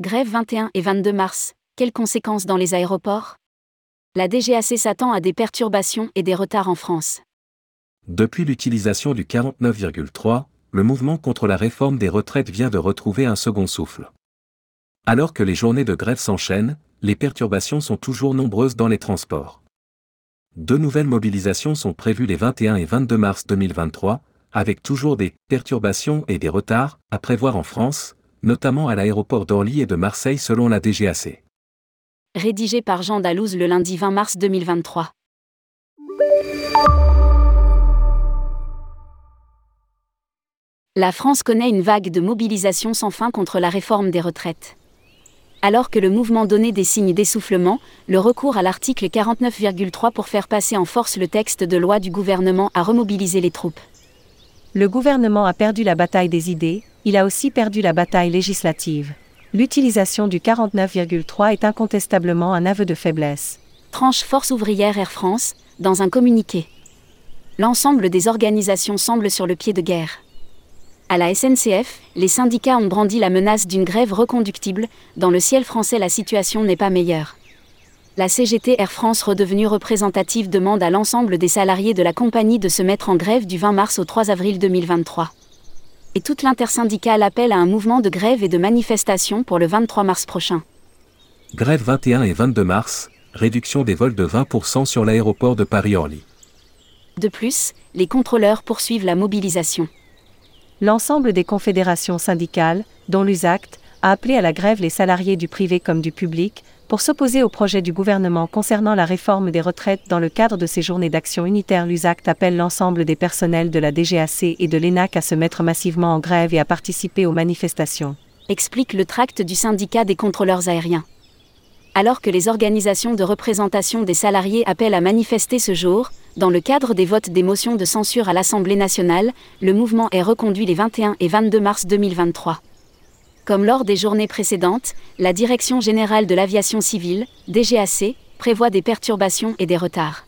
Grève 21 et 22 mars, quelles conséquences dans les aéroports? La DGAC s'attend à des perturbations et des retards en France. Depuis l'utilisation du 49,3, le mouvement contre la réforme des retraites vient de retrouver un second souffle. Alors que les journées de grève s'enchaînent, les perturbations sont toujours nombreuses dans les transports. Deux nouvelles mobilisations sont prévues les 21 et 22 mars 2023, avec toujours des perturbations et des retards à prévoir en France, notamment à l'aéroport d'Orly et de Marseille selon la DGAC. Rédigé par Jean Dalouse le lundi 20 mars 2023. La France connaît une vague de mobilisation sans fin contre la réforme des retraites. Alors que le mouvement donnait des signes d'essoufflement, le recours à l'article 49,3 pour faire passer en force le texte de loi du gouvernement a remobilisé les troupes. Le gouvernement a perdu la bataille des idées, il a aussi perdu la bataille législative. L'utilisation du 49,3 est incontestablement un aveu de faiblesse. Tranche Force ouvrière Air France, dans un communiqué. L'ensemble des organisations semble sur le pied de guerre. À la SNCF, les syndicats ont brandi la menace d'une grève reconductible, dans le ciel français la situation n'est pas meilleure. La CGT Air France redevenue représentative demande à l'ensemble des salariés de la compagnie de se mettre en grève du 20 mars au 3 avril 2023. Et toute l'intersyndicale appelle à un mouvement de grève et de manifestation pour le 23 mars prochain. Grève 21 et 22 mars, réduction des vols de 20% sur l'aéroport de Paris-Orly. De plus, les contrôleurs poursuivent la mobilisation l'ensemble des confédérations syndicales, dont l'USACT, a appelé à la grève les salariés du privé comme du public, pour s'opposer au projet du gouvernement concernant la réforme des retraites dans le cadre de ces journées d'action unitaire. L'USACT appelle l'ensemble des personnels de la DGAC et de l'ENAC à se mettre massivement en grève et à participer aux manifestations. Explique le tract du syndicat des contrôleurs aériens. Alors que les organisations de représentation des salariés appellent à manifester ce jour, dans le cadre des votes des motions de censure à l'Assemblée nationale, le mouvement est reconduit les 21 et 22 mars 2023. Comme lors des journées précédentes, la Direction générale de l'aviation civile, DGAC, prévoit des perturbations et des retards.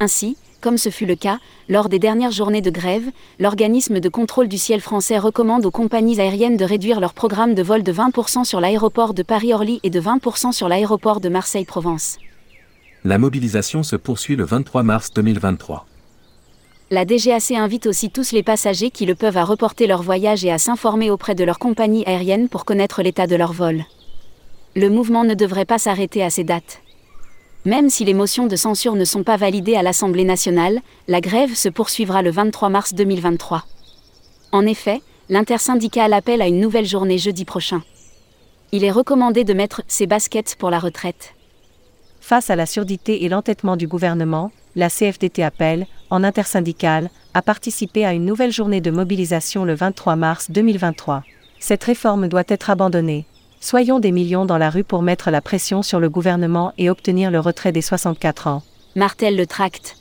Ainsi, comme ce fut le cas, lors des dernières journées de grève, l'organisme de contrôle du ciel français recommande aux compagnies aériennes de réduire leur programme de vol de 20% sur l'aéroport de Paris-Orly et de 20% sur l'aéroport de Marseille-Provence la mobilisation se poursuit le 23 mars 2023. La DGAC invite aussi tous les passagers qui le peuvent à reporter leur voyage et à s'informer auprès de leur compagnie aérienne pour connaître l'état de leur vol. Le mouvement ne devrait pas s'arrêter à ces dates. Même si les motions de censure ne sont pas validées à l'Assemblée nationale, la grève se poursuivra le 23 mars 2023. En effet, l'intersyndicale appelle à une nouvelle journée jeudi prochain. Il est recommandé de mettre ses baskets pour la retraite. Face à la surdité et l'entêtement du gouvernement, la CFDT appelle, en intersyndicale, à participer à une nouvelle journée de mobilisation le 23 mars 2023. Cette réforme doit être abandonnée. Soyons des millions dans la rue pour mettre la pression sur le gouvernement et obtenir le retrait des 64 ans. Martel le tract.